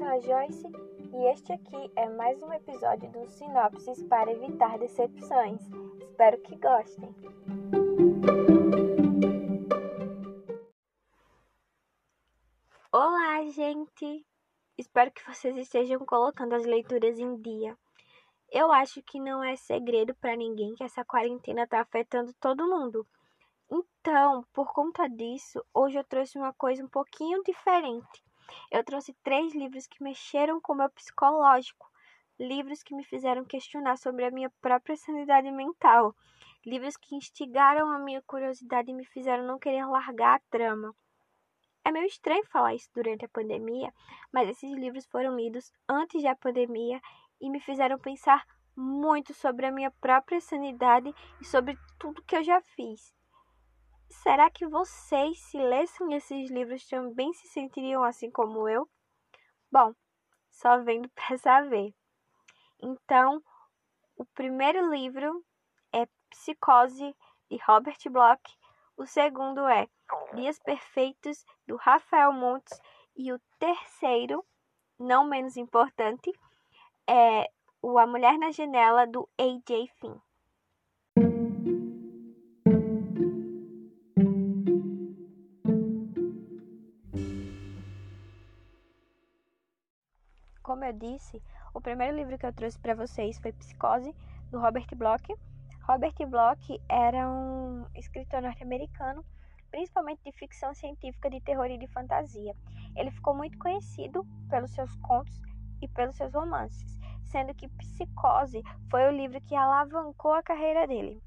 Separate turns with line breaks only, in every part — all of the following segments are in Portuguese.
sou a Joyce e este aqui é mais um episódio do Sinopses para evitar decepções. Espero que gostem. Olá, gente! Espero que vocês estejam colocando as leituras em dia. Eu acho que não é segredo para ninguém que essa quarentena está afetando todo mundo. Então, por conta disso, hoje eu trouxe uma coisa um pouquinho diferente. Eu trouxe três livros que mexeram com o meu psicológico, livros que me fizeram questionar sobre a minha própria sanidade mental, livros que instigaram a minha curiosidade e me fizeram não querer largar a trama. É meio estranho falar isso durante a pandemia, mas esses livros foram lidos antes da pandemia e me fizeram pensar muito sobre a minha própria sanidade e sobre tudo que eu já fiz. Será que vocês, se lessem esses livros, também se sentiriam assim como eu? Bom, só vendo para saber. Então, o primeiro livro é Psicose, de Robert Bloch. O segundo é Dias Perfeitos, do Rafael Montes. E o terceiro, não menos importante, é O A Mulher na Janela, do A.J. Finn. Disse, o primeiro livro que eu trouxe para vocês foi Psicose, do Robert Bloch. Robert Bloch era um escritor norte-americano, principalmente de ficção científica, de terror e de fantasia. Ele ficou muito conhecido pelos seus contos e pelos seus romances, sendo que Psicose foi o livro que alavancou a carreira dele.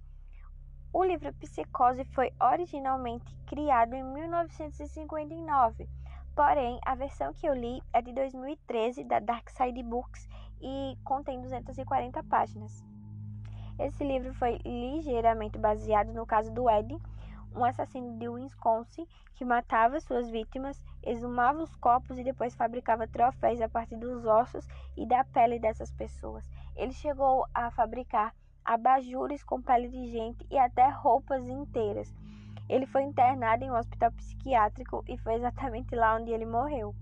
O livro Psicose foi originalmente criado em 1959 Porém, a versão que eu li é de 2013 da Dark Side Books e contém 240 páginas. Esse livro foi ligeiramente baseado no caso do Ed, um assassino de Wisconsin que matava suas vítimas, exumava os corpos e depois fabricava troféus a partir dos ossos e da pele dessas pessoas. Ele chegou a fabricar abajures com pele de gente e até roupas inteiras. Ele foi internado em um hospital psiquiátrico e foi exatamente lá onde ele morreu.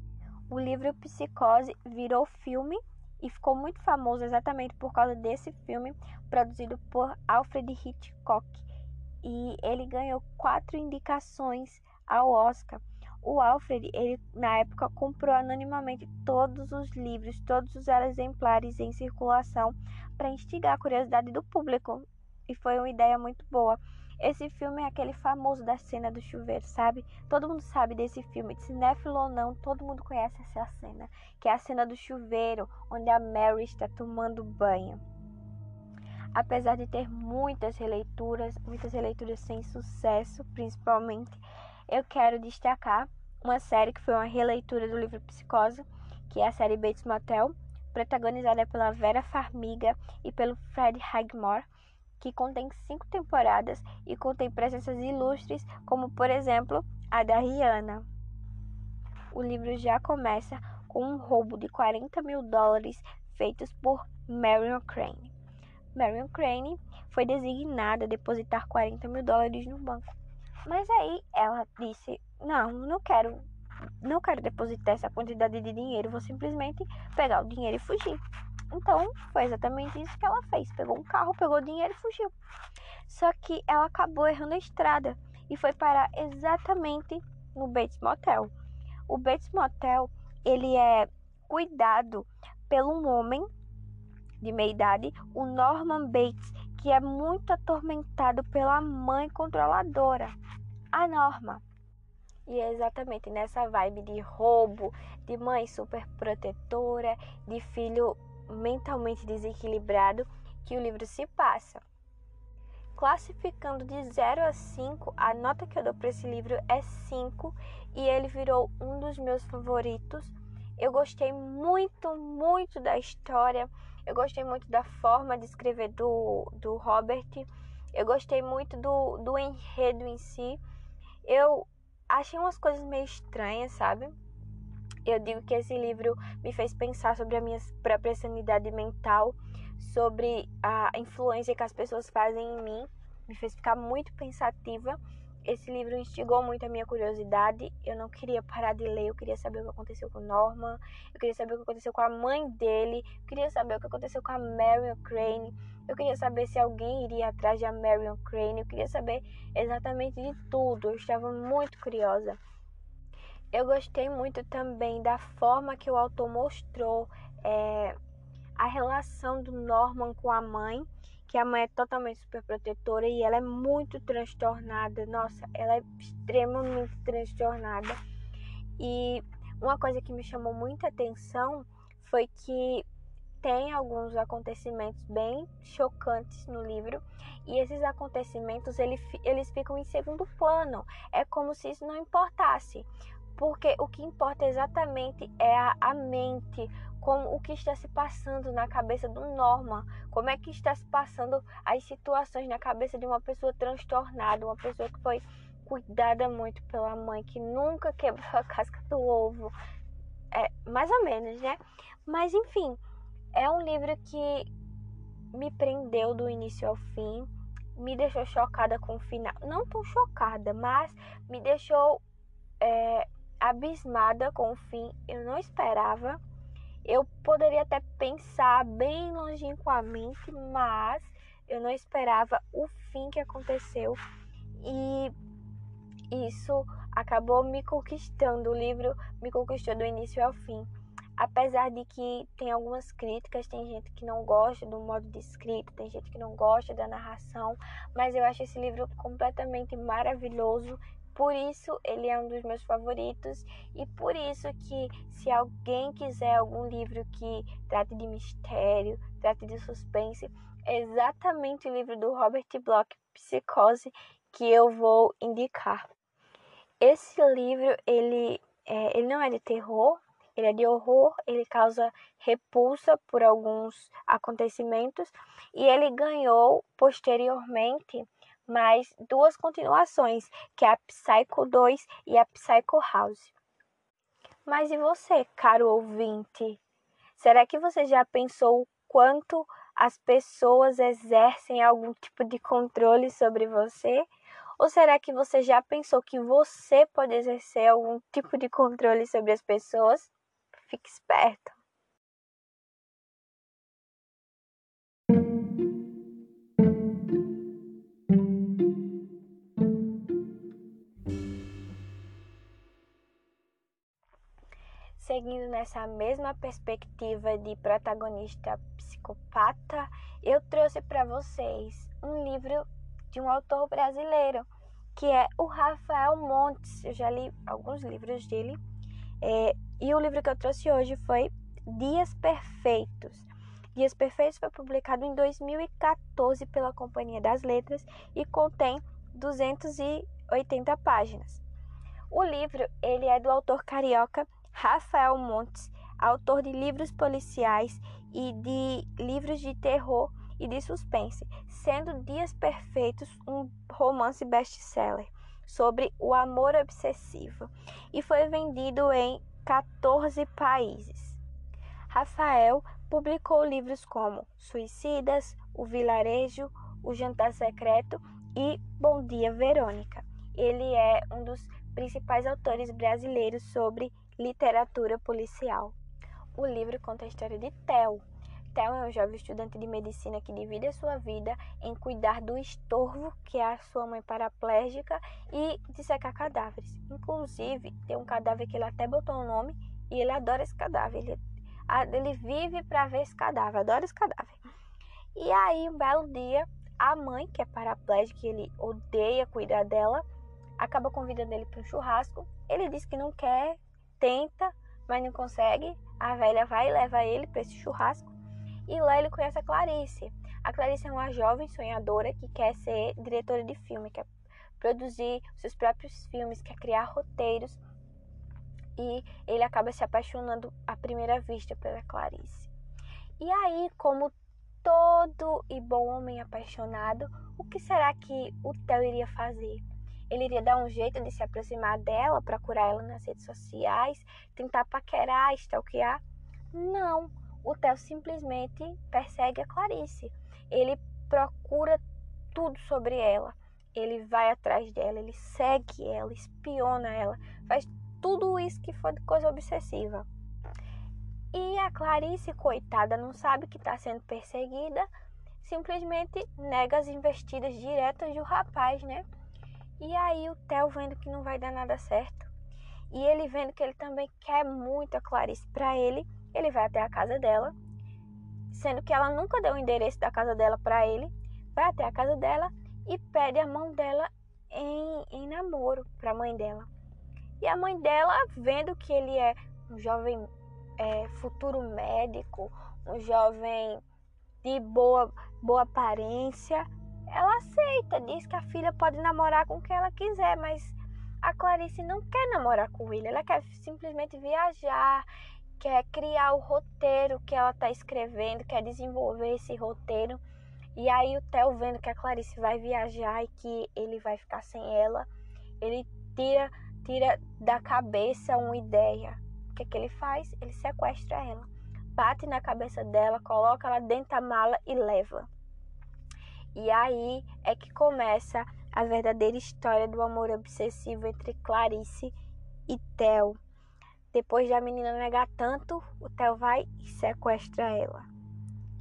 O livro Psicose virou filme e ficou muito famoso exatamente por causa desse filme, produzido por Alfred Hitchcock. E ele ganhou quatro indicações ao Oscar. O Alfred, ele na época comprou anonimamente todos os livros, todos os exemplares em circulação para instigar a curiosidade do público. E foi uma ideia muito boa. Esse filme é aquele famoso da cena do chuveiro, sabe? Todo mundo sabe desse filme, de cinéfilo ou não, todo mundo conhece essa cena, que é a cena do chuveiro, onde a Mary está tomando banho. Apesar de ter muitas releituras, muitas releituras sem sucesso, principalmente, eu quero destacar uma série que foi uma releitura do livro Psicose, que é a série Bates Motel, protagonizada pela Vera Farmiga e pelo Fred Highmore que contém cinco temporadas e contém presenças ilustres, como por exemplo a da Rihanna. O livro já começa com um roubo de 40 mil dólares feitos por Marion Crane. Marion Crane foi designada a depositar 40 mil dólares no banco. Mas aí ela disse: Não, não quero, não quero depositar essa quantidade de dinheiro, vou simplesmente pegar o dinheiro e fugir. Então, foi exatamente isso que ela fez. Pegou um carro, pegou dinheiro e fugiu. Só que ela acabou errando a estrada e foi parar exatamente no Bates Motel. O Bates Motel, ele é cuidado pelo um homem de meia idade, o Norman Bates, que é muito atormentado pela mãe controladora, a Norma. E é exatamente nessa vibe de roubo, de mãe super protetora, de filho mentalmente desequilibrado que o livro se passa. Classificando de 0 a 5, a nota que eu dou para esse livro é 5 e ele virou um dos meus favoritos. Eu gostei muito, muito da história, eu gostei muito da forma de escrever do, do Robert, eu gostei muito do, do enredo em si. Eu achei umas coisas meio estranhas, sabe? Eu digo que esse livro me fez pensar sobre a minha própria sanidade mental, sobre a influência que as pessoas fazem em mim, me fez ficar muito pensativa esse livro instigou muito a minha curiosidade. Eu não queria parar de ler, eu queria saber o que aconteceu com Norman, eu queria saber o que aconteceu com a mãe dele, eu queria saber o que aconteceu com a Marion Crane, eu queria saber se alguém iria atrás de Marion Crane, eu queria saber exatamente de tudo. Eu estava muito curiosa. Eu gostei muito também da forma que o autor mostrou é, a relação do Norman com a mãe que a mãe é totalmente superprotetora e ela é muito transtornada. Nossa, ela é extremamente transtornada. E uma coisa que me chamou muita atenção foi que tem alguns acontecimentos bem chocantes no livro e esses acontecimentos eles, eles ficam em segundo plano. É como se isso não importasse, porque o que importa exatamente é a, a mente, como o que está se passando na cabeça do Norman, como é que está se passando as situações na cabeça de uma pessoa transtornada, uma pessoa que foi cuidada muito pela mãe, que nunca quebrou a casca do ovo. É, mais ou menos, né? Mas enfim, é um livro que me prendeu do início ao fim, me deixou chocada com o final. Não tão chocada, mas me deixou é, abismada com o fim. Eu não esperava eu poderia até pensar bem longínquamente, mas eu não esperava o fim que aconteceu e isso acabou me conquistando. O livro me conquistou do início ao fim. Apesar de que tem algumas críticas, tem gente que não gosta do modo de escrita, tem gente que não gosta da narração, mas eu acho esse livro completamente maravilhoso. Por isso ele é um dos meus favoritos e por isso que se alguém quiser algum livro que trate de mistério, trate de suspense, é exatamente o livro do Robert Bloch, Psicose, que eu vou indicar. Esse livro ele é, ele não é de terror, ele é de horror, ele causa repulsa por alguns acontecimentos e ele ganhou posteriormente mais duas continuações, que é a Psycho 2 e a Psycho House. Mas e você, caro ouvinte? Será que você já pensou o quanto as pessoas exercem algum tipo de controle sobre você? Ou será que você já pensou que você pode exercer algum tipo de controle sobre as pessoas? Fique esperto. Seguindo nessa mesma perspectiva de protagonista psicopata, eu trouxe para vocês um livro de um autor brasileiro, que é o Rafael Montes. Eu já li alguns livros dele. É, e o livro que eu trouxe hoje foi Dias Perfeitos. Dias Perfeitos foi publicado em 2014 pela Companhia das Letras e contém 280 páginas. O livro ele é do autor carioca Rafael Montes, autor de livros policiais e de livros de terror e de suspense, sendo Dias Perfeitos um romance best-seller sobre o amor obsessivo e foi vendido em 14 países. Rafael publicou livros como Suicidas, O Vilarejo, O Jantar Secreto e Bom Dia Verônica. Ele é um dos principais autores brasileiros sobre Literatura Policial. O livro conta a história de Theo. Theo é um jovem estudante de medicina que divide a sua vida em cuidar do estorvo, que é a sua mãe paraplégica, e de secar cadáveres. Inclusive, tem um cadáver que ele até botou o um nome e ele adora esse cadáver. Ele, ele vive para ver esse cadáver, adora esse cadáver. E aí, um belo dia, a mãe, que é paraplégica, ele odeia cuidar dela, acaba convidando ele para um churrasco. Ele diz que não quer, tenta, mas não consegue. A velha vai e leva ele para esse churrasco. E lá ele conhece a Clarice. A Clarice é uma jovem sonhadora que quer ser diretora de filme, quer produzir seus próprios filmes, quer criar roteiros. E ele acaba se apaixonando à primeira vista pela Clarice. E aí, como todo e bom homem apaixonado, o que será que o Theo iria fazer? Ele iria dar um jeito de se aproximar dela, procurar ela nas redes sociais, tentar paquerar, stalkear. Não, o Theo simplesmente persegue a Clarice. Ele procura tudo sobre ela. ele vai atrás dela, ele segue ela, espiona ela, faz tudo isso que for de coisa obsessiva. E a Clarice, coitada, não sabe que está sendo perseguida, simplesmente nega as investidas diretas do rapaz, né? E aí o Theo vendo que não vai dar nada certo, e ele vendo que ele também quer muito a Clarice para ele, ele vai até a casa dela, sendo que ela nunca deu o endereço da casa dela para ele, vai até a casa dela e pede a mão dela em, em namoro para a mãe dela. E a mãe dela, vendo que ele é um jovem é, futuro médico, um jovem de boa, boa aparência, ela aceita, diz que a filha pode namorar com quem ela quiser, mas a Clarice não quer namorar com ele, ela quer simplesmente viajar, quer criar o roteiro que ela está escrevendo, quer desenvolver esse roteiro. E aí o Theo vendo que a Clarice vai viajar e que ele vai ficar sem ela, ele tira tira da cabeça uma ideia. O que, é que ele faz? Ele sequestra ela, bate na cabeça dela, coloca ela dentro da mala e leva. E aí é que começa a verdadeira história do amor obsessivo entre Clarice e Theo. Depois da menina negar tanto, o Theo vai e sequestra ela.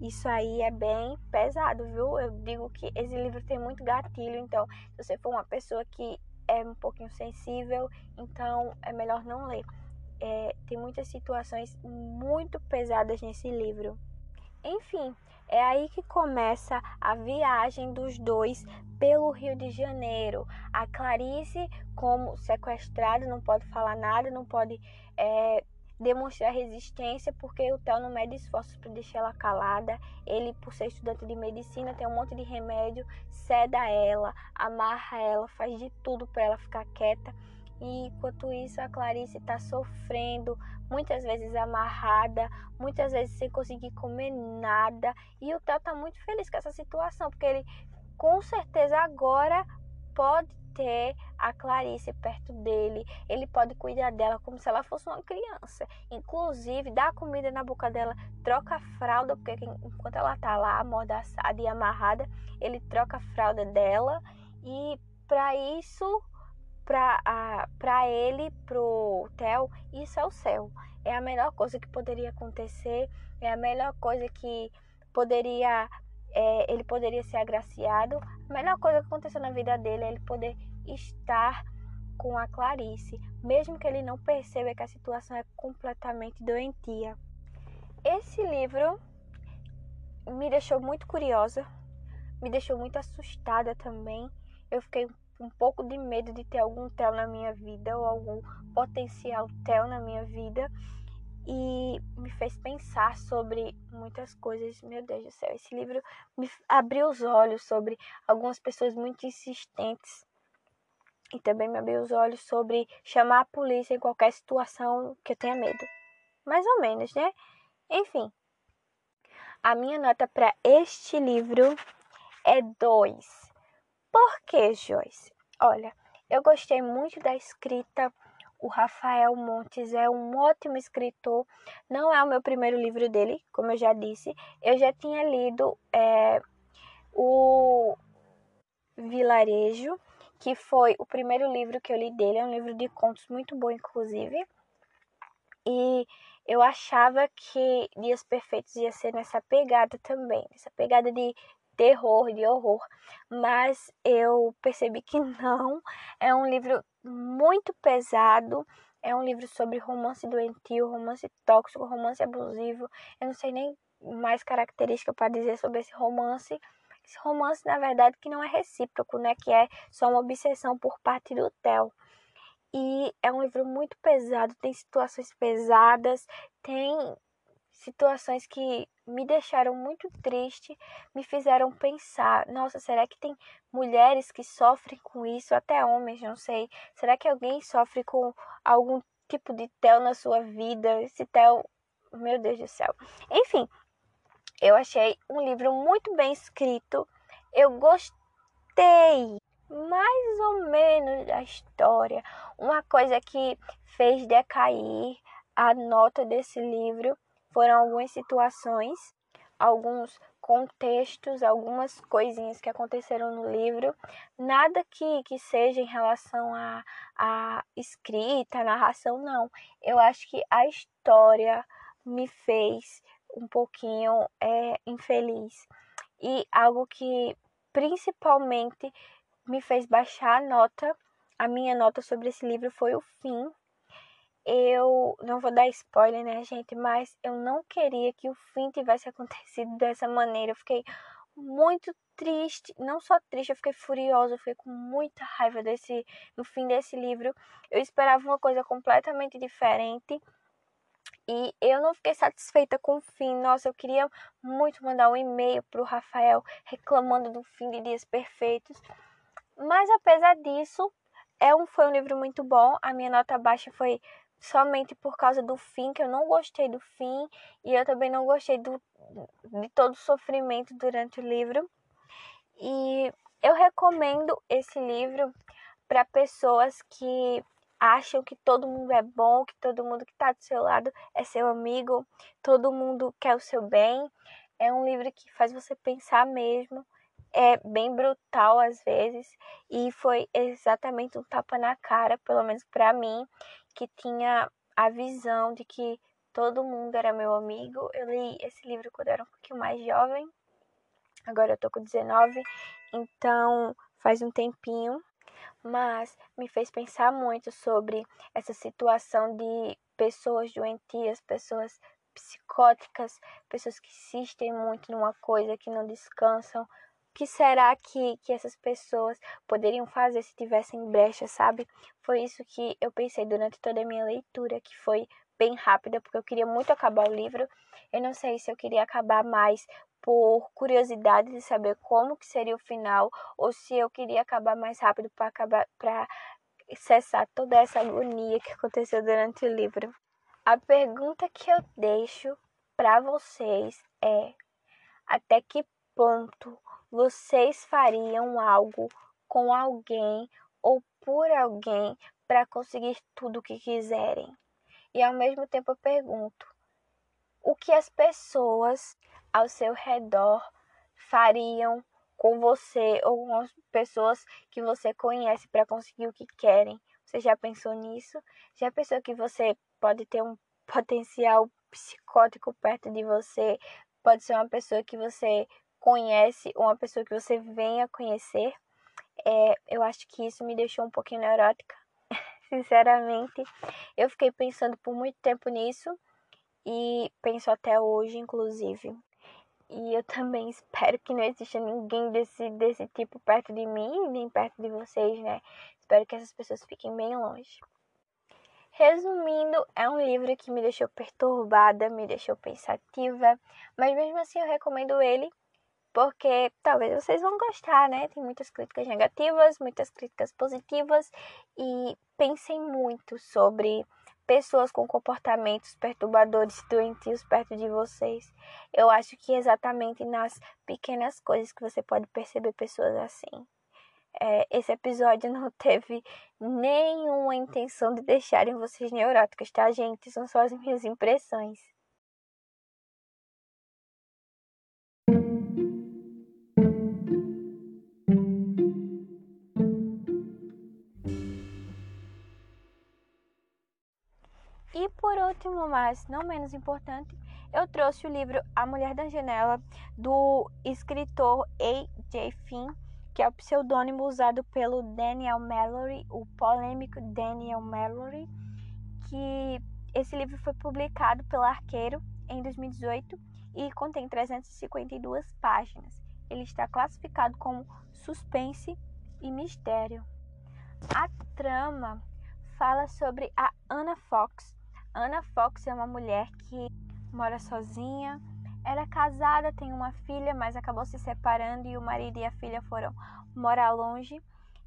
Isso aí é bem pesado, viu? Eu digo que esse livro tem muito gatilho, então se você for uma pessoa que é um pouquinho sensível, então é melhor não ler. É, tem muitas situações muito pesadas nesse livro. Enfim, é aí que começa a viagem dos dois pelo Rio de Janeiro. A Clarice, como sequestrada, não pode falar nada, não pode é, demonstrar resistência, porque o Theo não mede esforços para deixar ela calada. Ele, por ser estudante de medicina, tem um monte de remédio, ceda ela, amarra ela, faz de tudo para ela ficar quieta. E enquanto isso, a Clarice está sofrendo, muitas vezes amarrada, muitas vezes sem conseguir comer nada. E o Theo está muito feliz com essa situação, porque ele com certeza agora pode ter a Clarice perto dele, ele pode cuidar dela como se ela fosse uma criança. Inclusive, dá comida na boca dela, troca a fralda, porque enquanto ela tá lá amordaçada e amarrada, ele troca a fralda dela. E para isso, para ele, pro Theo, isso é o céu. É a melhor coisa que poderia acontecer, é a melhor coisa que poderia é, ele poderia ser agraciado. A melhor coisa que aconteceu na vida dele é ele poder estar com a Clarice, mesmo que ele não perceba que a situação é completamente doentia. Esse livro me deixou muito curiosa, me deixou muito assustada também. Eu fiquei um pouco de medo de ter algum TEL na minha vida ou algum potencial TEL na minha vida e me fez pensar sobre muitas coisas. Meu Deus do céu, esse livro me abriu os olhos sobre algumas pessoas muito insistentes e também me abriu os olhos sobre chamar a polícia em qualquer situação que eu tenha medo. Mais ou menos, né? Enfim, a minha nota para este livro é 2. Por que, Joyce? Olha, eu gostei muito da escrita o Rafael Montes é um ótimo escritor. Não é o meu primeiro livro dele, como eu já disse. Eu já tinha lido é, o Vilarejo, que foi o primeiro livro que eu li dele. É um livro de contos muito bom, inclusive. E eu achava que Dias Perfeitos ia ser nessa pegada também, essa pegada de terror, de horror, mas eu percebi que não. É um livro muito pesado. É um livro sobre romance doentio, romance tóxico, romance abusivo. Eu não sei nem mais característica para dizer sobre esse romance. Esse romance, na verdade, que não é recíproco, né? Que é só uma obsessão por parte do Theo. E é um livro muito pesado, tem situações pesadas, tem situações que me deixaram muito triste, me fizeram pensar: nossa, será que tem mulheres que sofrem com isso? Até homens, não sei. Será que alguém sofre com algum tipo de tel na sua vida? Esse tel, meu Deus do céu. Enfim, eu achei um livro muito bem escrito. Eu gostei mais ou menos da história. Uma coisa que fez decair a nota desse livro foram algumas situações, alguns contextos, algumas coisinhas que aconteceram no livro, nada que, que seja em relação à a, a escrita, narração, não. Eu acho que a história me fez um pouquinho é, infeliz. E algo que principalmente me fez baixar a nota, a minha nota sobre esse livro foi o fim. Eu não vou dar spoiler, né, gente? Mas eu não queria que o fim tivesse acontecido dessa maneira. Eu fiquei muito triste, não só triste, eu fiquei furiosa, eu fiquei com muita raiva desse no fim desse livro. Eu esperava uma coisa completamente diferente. E eu não fiquei satisfeita com o fim. Nossa, eu queria muito mandar um e-mail pro Rafael reclamando do fim de Dias Perfeitos. Mas apesar disso, é um, foi um livro muito bom. A minha nota baixa foi somente por causa do fim, que eu não gostei do fim. E eu também não gostei do, de todo o sofrimento durante o livro. E eu recomendo esse livro para pessoas que acham que todo mundo é bom, que todo mundo que está do seu lado é seu amigo, todo mundo quer o seu bem. É um livro que faz você pensar mesmo. É bem brutal às vezes e foi exatamente um tapa na cara, pelo menos para mim, que tinha a visão de que todo mundo era meu amigo. Eu li esse livro quando eu era um pouquinho mais jovem. Agora eu tô com 19, então faz um tempinho mas me fez pensar muito sobre essa situação de pessoas doentias, pessoas psicóticas, pessoas que insistem muito numa coisa que não descansam. Que será que, que essas pessoas poderiam fazer se tivessem brecha, sabe? Foi isso que eu pensei durante toda a minha leitura, que foi bem rápida, porque eu queria muito acabar o livro. Eu não sei se eu queria acabar mais por curiosidade de saber como que seria o final ou se eu queria acabar mais rápido para acabar para cessar toda essa agonia que aconteceu durante o livro. A pergunta que eu deixo para vocês é: até que ponto vocês fariam algo com alguém ou por alguém para conseguir tudo o que quiserem? E ao mesmo tempo eu pergunto: o que as pessoas ao seu redor fariam com você ou com as pessoas que você conhece para conseguir o que querem. Você já pensou nisso? Já pensou que você pode ter um potencial psicótico perto de você? Pode ser uma pessoa que você conhece uma pessoa que você venha conhecer? É, eu acho que isso me deixou um pouquinho neurótica, sinceramente. Eu fiquei pensando por muito tempo nisso e penso até hoje, inclusive. E eu também espero que não exista ninguém desse, desse tipo perto de mim, nem perto de vocês, né? Espero que essas pessoas fiquem bem longe. Resumindo, é um livro que me deixou perturbada, me deixou pensativa, mas mesmo assim eu recomendo ele porque talvez vocês vão gostar, né? Tem muitas críticas negativas, muitas críticas positivas e pensem muito sobre pessoas com comportamentos perturbadores, doentios perto de vocês. Eu acho que exatamente nas pequenas coisas que você pode perceber pessoas assim. É, esse episódio não teve nenhuma intenção de deixarem vocês neuróticos, tá, gente? São só as minhas impressões. Último, mas não menos importante, eu trouxe o livro A Mulher da Janela, do escritor A.J. Finn, que é o pseudônimo usado pelo Daniel Mallory, o polêmico Daniel Mallory, que esse livro foi publicado pela Arqueiro em 2018 e contém 352 páginas. Ele está classificado como suspense e mistério. A trama fala sobre a Anna Fox, Anna Fox é uma mulher que mora sozinha. Ela é casada, tem uma filha, mas acabou se separando e o marido e a filha foram morar longe.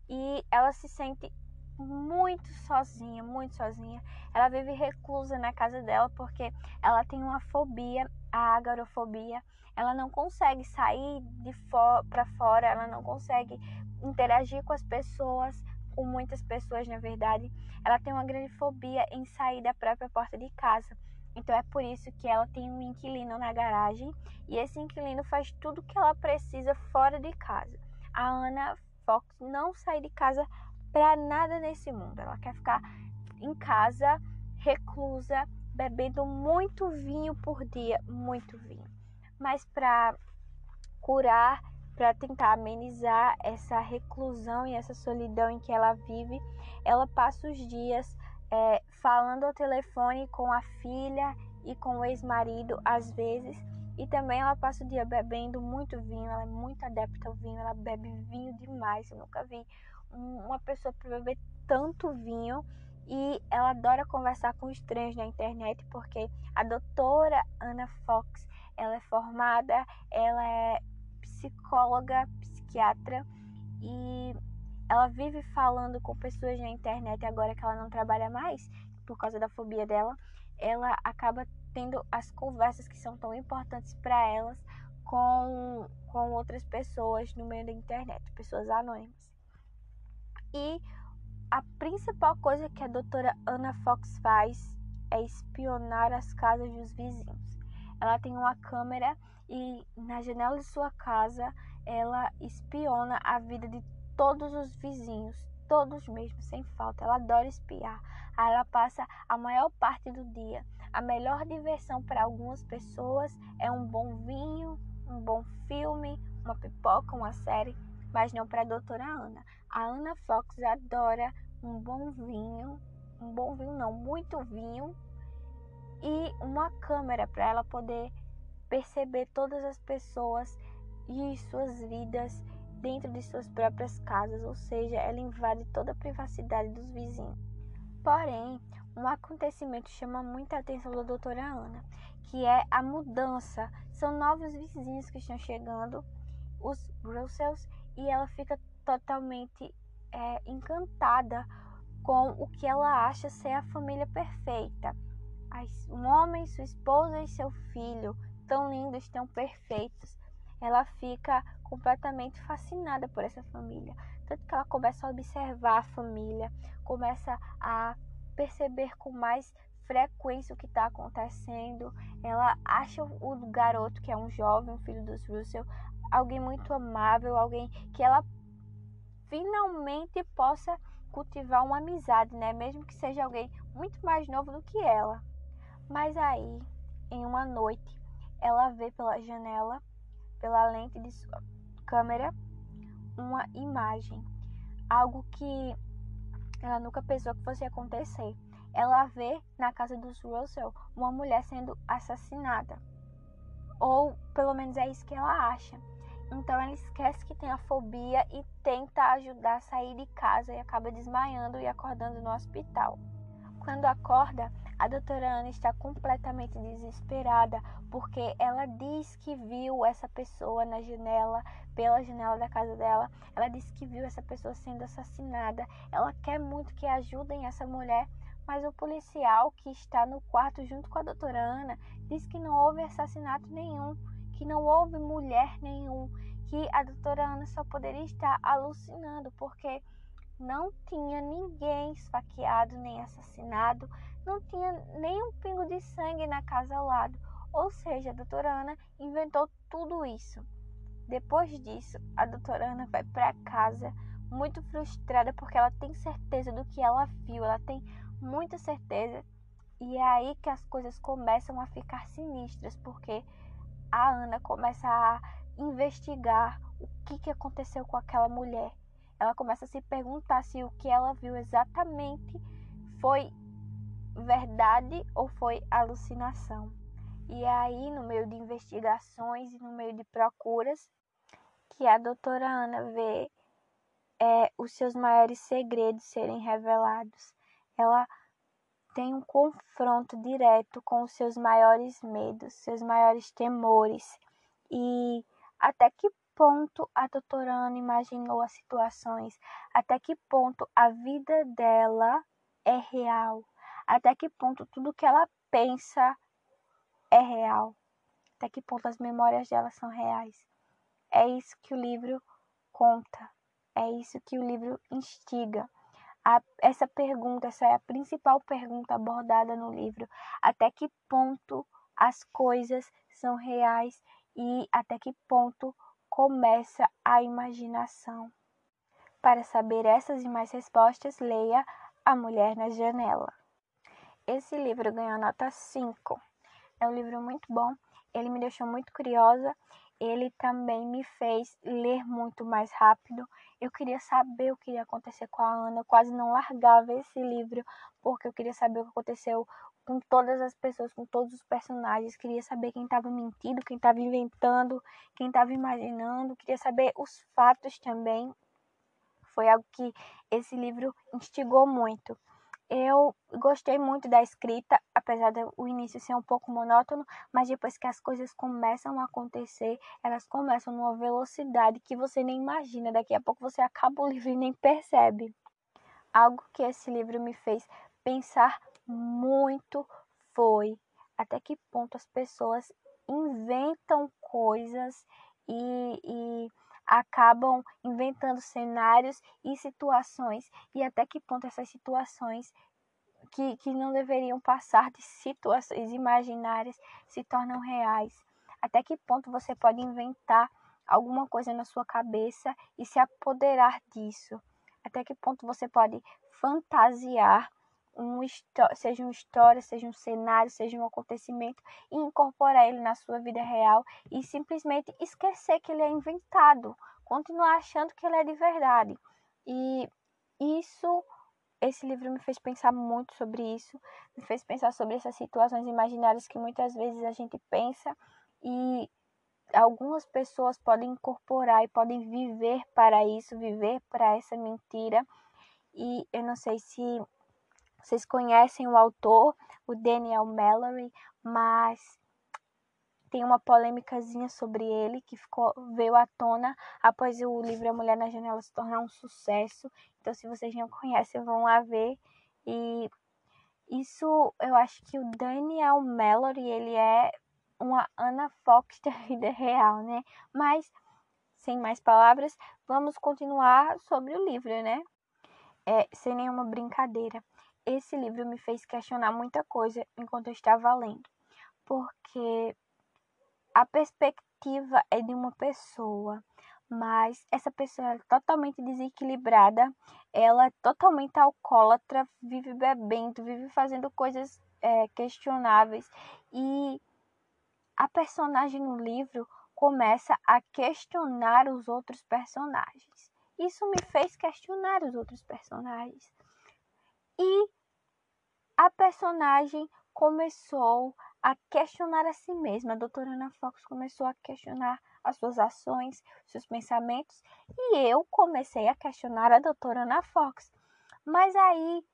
E ela se sente muito sozinha, muito sozinha. Ela vive reclusa na casa dela porque ela tem uma fobia, a agorafobia. Ela não consegue sair de fo para fora, ela não consegue interagir com as pessoas com muitas pessoas, na verdade, ela tem uma grande fobia em sair da própria porta de casa. Então é por isso que ela tem um inquilino na garagem e esse inquilino faz tudo que ela precisa fora de casa. A Ana Fox não sai de casa para nada nesse mundo. Ela quer ficar em casa, reclusa, bebendo muito vinho por dia, muito vinho. Mas para curar, para tentar amenizar essa reclusão e essa solidão em que ela vive, ela passa os dias é, falando ao telefone com a filha e com o ex-marido às vezes. E também ela passa o dia bebendo muito vinho, ela é muito adepta ao vinho, ela bebe vinho demais. Eu nunca vi uma pessoa beber tanto vinho e ela adora conversar com estranhos na internet porque a doutora Ana Fox, ela é formada, ela é psicóloga, psiquiatra e ela vive falando com pessoas na internet agora que ela não trabalha mais por causa da fobia dela, ela acaba tendo as conversas que são tão importantes para elas com, com outras pessoas no meio da internet, pessoas anônimas. E a principal coisa que a doutora Ana Fox faz é espionar as casas dos vizinhos. Ela tem uma câmera e na janela de sua casa ela espiona a vida de todos os vizinhos, todos mesmo, sem falta. Ela adora espiar. Ela passa a maior parte do dia. A melhor diversão para algumas pessoas é um bom vinho, um bom filme, uma pipoca, uma série mas não para a doutora Ana. A Ana Fox adora um bom vinho, um bom vinho não, muito vinho e uma câmera para ela poder perceber todas as pessoas e suas vidas dentro de suas próprias casas, ou seja, ela invade toda a privacidade dos vizinhos. Porém, um acontecimento chama muita atenção da doutora Ana, que é a mudança. São novos vizinhos que estão chegando, os Russells, e ela fica totalmente é, encantada com o que ela acha ser a família perfeita. Um homem, sua esposa e seu filho, tão lindos, tão perfeitos. Ela fica completamente fascinada por essa família. Tanto que ela começa a observar a família, começa a perceber com mais frequência o que está acontecendo. Ela acha o garoto, que é um jovem, filho dos Russell, alguém muito amável, alguém que ela finalmente possa cultivar uma amizade, né? Mesmo que seja alguém muito mais novo do que ela. Mas aí, em uma noite, ela vê pela janela, pela lente de sua câmera, uma imagem, algo que ela nunca pensou que fosse acontecer. Ela vê na casa dos Russell uma mulher sendo assassinada. Ou pelo menos é isso que ela acha. Então ela esquece que tem a fobia e tenta ajudar a sair de casa e acaba desmaiando e acordando no hospital. Quando acorda, a doutora Ana está completamente desesperada porque ela diz que viu essa pessoa na janela, pela janela da casa dela. Ela diz que viu essa pessoa sendo assassinada. Ela quer muito que ajudem essa mulher, mas o policial que está no quarto junto com a doutora Ana diz que não houve assassinato nenhum que não houve mulher nenhum, que a doutora Ana só poderia estar alucinando, porque não tinha ninguém esfaqueado nem assassinado, não tinha nem um pingo de sangue na casa ao lado. Ou seja, a doutora Ana inventou tudo isso. Depois disso, a doutora Ana vai para casa muito frustrada porque ela tem certeza do que ela viu, ela tem muita certeza. E é aí que as coisas começam a ficar sinistras, porque a Ana começa a investigar o que, que aconteceu com aquela mulher. Ela começa a se perguntar se o que ela viu exatamente foi verdade ou foi alucinação. E é aí, no meio de investigações e no meio de procuras, que a doutora Ana vê é, os seus maiores segredos serem revelados. Ela tem um confronto direto com os seus maiores medos, seus maiores temores. E até que ponto a doutora Ana imaginou as situações, até que ponto a vida dela é real, até que ponto tudo que ela pensa é real, até que ponto as memórias dela são reais. É isso que o livro conta, é isso que o livro instiga. a, essa pergunta, essa é a principal pergunta abordada no livro. Até que ponto as coisas são reais e até que ponto começa a imaginação? Para saber essas e mais respostas, leia A Mulher na Janela. Esse livro ganhou nota 5. É um livro muito bom, ele me deixou muito curiosa ele também me fez ler muito mais rápido. Eu queria saber o que ia acontecer com a Ana. Eu quase não largava esse livro porque eu queria saber o que aconteceu com todas as pessoas, com todos os personagens. Queria saber quem estava mentindo, quem estava inventando, quem estava imaginando. Queria saber os fatos também. Foi algo que esse livro instigou muito. Eu gostei muito da escrita, apesar do início ser um pouco monótono, mas depois que as coisas começam a acontecer, elas começam numa velocidade que você nem imagina. Daqui a pouco você acaba o livro e nem percebe. Algo que esse livro me fez pensar muito foi até que ponto as pessoas inventam coisas e, e acabam inventando cenários e situações e até que ponto essas situações que, que não deveriam passar de situações imaginárias se tornam reais. Até que ponto você pode inventar alguma coisa na sua cabeça e se apoderar disso? Até que ponto você pode fantasiar um, seja uma história, seja um cenário, seja um acontecimento, e incorporar ele na sua vida real e simplesmente esquecer que ele é inventado, continuar achando que ele é de verdade. E isso, esse livro me fez pensar muito sobre isso, me fez pensar sobre essas situações imaginárias que muitas vezes a gente pensa e algumas pessoas podem incorporar e podem viver para isso, viver para essa mentira. E eu não sei se vocês conhecem o autor, o Daniel Mallory, mas tem uma polêmicazinha sobre ele que ficou, veio à tona após o livro A Mulher na Janela se tornar um sucesso. Então, se vocês não conhecem, vão lá ver. E isso, eu acho que o Daniel Mallory, ele é uma Anna Fox da vida real, né? Mas, sem mais palavras, vamos continuar sobre o livro, né? É, sem nenhuma brincadeira esse livro me fez questionar muita coisa enquanto eu estava lendo, porque a perspectiva é de uma pessoa, mas essa pessoa é totalmente desequilibrada, ela é totalmente alcoólatra, vive bebendo, vive fazendo coisas é, questionáveis e a personagem no livro começa a questionar os outros personagens. Isso me fez questionar os outros personagens. E a personagem começou a questionar a si mesma. A doutora Ana Fox começou a questionar as suas ações, seus pensamentos, e eu comecei a questionar a doutora Ana Fox. Mas aí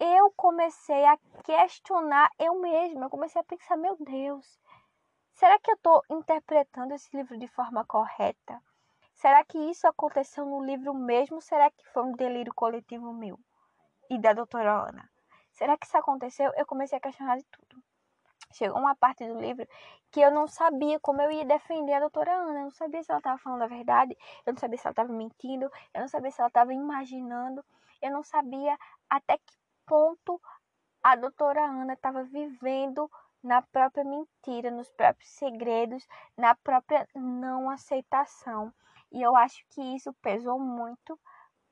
eu comecei a questionar eu mesma. Eu comecei a pensar, meu Deus, será que eu estou interpretando esse livro de forma correta? Será que isso aconteceu no livro mesmo? Será que foi um delírio coletivo meu? E da doutora Ana. Será que isso aconteceu? Eu comecei a questionar de tudo. Chegou uma parte do livro que eu não sabia como eu ia defender a doutora Ana. Eu não sabia se ela estava falando a verdade, eu não sabia se ela estava mentindo, eu não sabia se ela estava imaginando, eu não sabia até que ponto a doutora Ana estava vivendo na própria mentira, nos próprios segredos, na própria não aceitação. E eu acho que isso pesou muito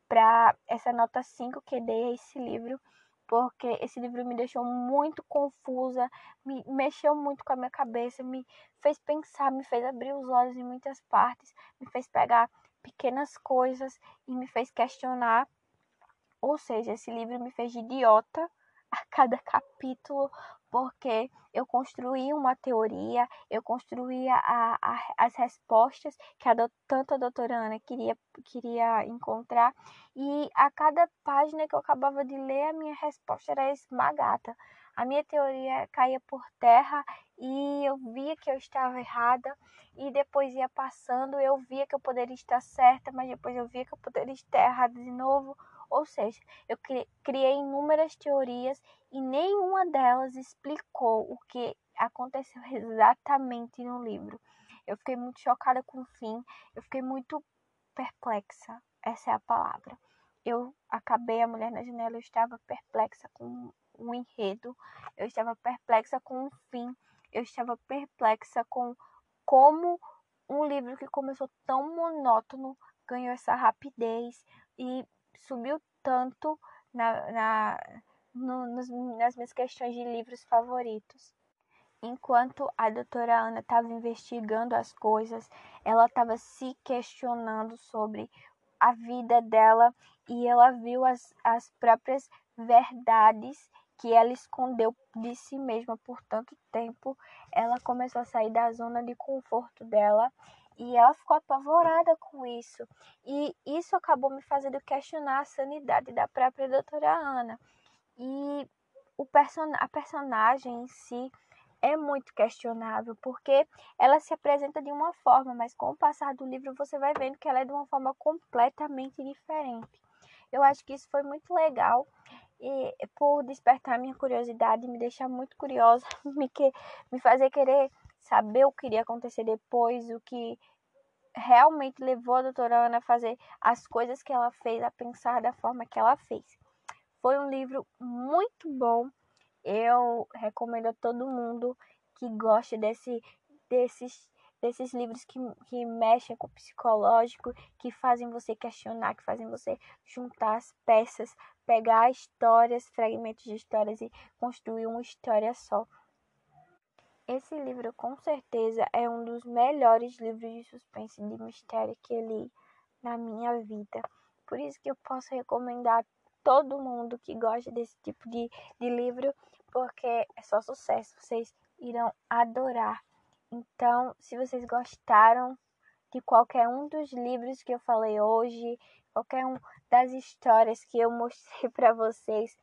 para essa nota 5 que dei a esse livro, porque esse livro me deixou muito confusa, me mexeu muito com a minha cabeça, me fez pensar, me fez abrir os olhos em muitas partes, me fez pegar pequenas coisas e me fez questionar. Ou seja, esse livro me fez de idiota a cada capítulo, porque eu construí uma teoria, eu construía a, a, as respostas que a do, tanto a doutora Ana queria, queria encontrar, e a cada página que eu acabava de ler, a minha resposta era esmagada. A minha teoria caía por terra e eu via que eu estava errada, e depois ia passando, eu via que eu poderia estar certa, mas depois eu via que eu poderia estar errada de novo ou seja, eu criei inúmeras teorias e nenhuma delas explicou o que aconteceu exatamente no livro. Eu fiquei muito chocada com o fim, eu fiquei muito perplexa, essa é a palavra. eu acabei A Mulher na Janela, eu estava perplexa com o enredo, eu estava perplexa com o fim, eu estava perplexa com como um livro que começou tão monótono ganhou essa rapidez e subiu tanto na, na, no, nos, nas minhas questões de livros favoritos. Enquanto a doutora Ana estava investigando as coisas, ela estava se questionando sobre a vida dela e ela viu as, as próprias verdades que ela escondeu de si mesma por tanto tempo. Ela começou a sair da zona de conforto dela e ela ficou apavorada com isso. E isso acabou me fazendo questionar a sanidade da própria doutora Ana. E o person a personagem em si é muito questionável, porque ela se apresenta de uma forma, mas com o passar do livro você vai vendo que ela é de uma forma completamente diferente. Eu acho que isso foi muito legal e por despertar minha curiosidade, me deixar muito curiosa, me, que, me fazer querer saber o que iria acontecer depois, o que realmente levou a doutora Ana a fazer as coisas que ela fez, a pensar da forma que ela fez. Foi um livro muito bom. Eu recomendo a todo mundo que goste desse, desses, desses livros que, que mexem com o psicológico, que fazem você questionar, que fazem você juntar as peças, pegar histórias, fragmentos de histórias e construir uma história só. Esse livro com certeza é um dos melhores livros de suspense e de mistério que eu li na minha vida. Por isso que eu posso recomendar a todo mundo que gosta desse tipo de, de livro, porque é só sucesso, vocês irão adorar. Então, se vocês gostaram de qualquer um dos livros que eu falei hoje, qualquer um das histórias que eu mostrei para vocês,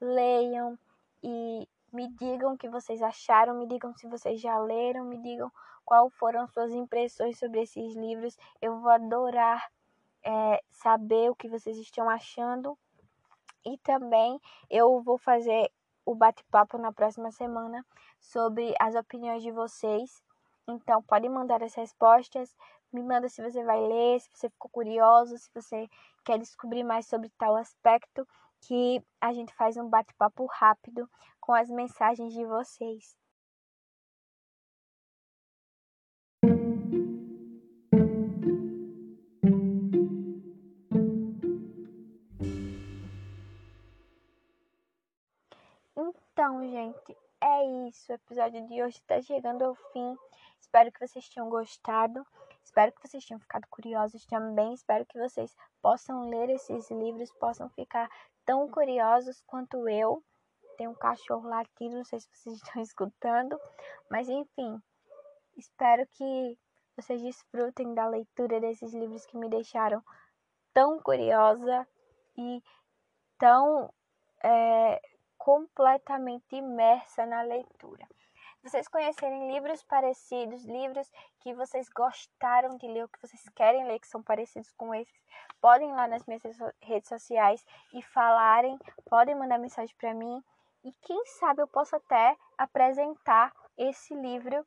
leiam e me digam o que vocês acharam, me digam se vocês já leram, me digam qual foram suas impressões sobre esses livros. Eu vou adorar é, saber o que vocês estão achando. E também eu vou fazer o bate-papo na próxima semana sobre as opiniões de vocês. Então, podem mandar as respostas. Me manda se você vai ler, se você ficou curioso, se você quer descobrir mais sobre tal aspecto que a gente faz um bate-papo rápido com as mensagens de vocês. Então, gente, é isso. O episódio de hoje está chegando ao fim. Espero que vocês tenham gostado. Espero que vocês tenham ficado curiosos também. Espero que vocês possam ler esses livros, possam ficar tão curiosos quanto eu. Tem um cachorro latindo, não sei se vocês estão escutando, mas enfim, espero que vocês desfrutem da leitura desses livros que me deixaram tão curiosa e tão é, completamente imersa na leitura vocês conhecerem livros parecidos, livros que vocês gostaram de ler, ou que vocês querem ler, que são parecidos com esses, podem ir lá nas minhas redes sociais e falarem, podem mandar mensagem para mim. E quem sabe eu posso até apresentar esse livro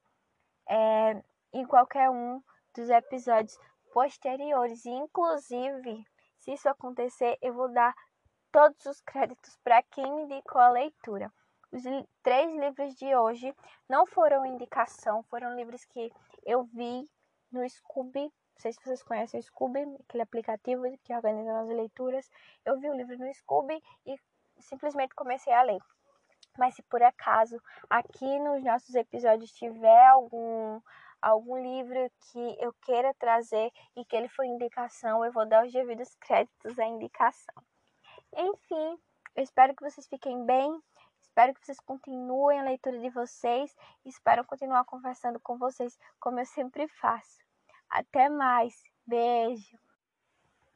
é, em qualquer um dos episódios posteriores. E, inclusive, se isso acontecer, eu vou dar todos os créditos para quem me indicou a leitura. Os três livros de hoje não foram indicação, foram livros que eu vi no Scooby. Não sei se vocês conhecem o Scooby, aquele aplicativo que organiza as leituras. Eu vi o livro no Scooby e simplesmente comecei a ler. Mas se por acaso aqui nos nossos episódios tiver algum algum livro que eu queira trazer e que ele foi indicação, eu vou dar os devidos créditos à indicação. Enfim, eu espero que vocês fiquem bem. Espero que vocês continuem a leitura de vocês espero continuar conversando com vocês como eu sempre faço. Até mais. Beijo.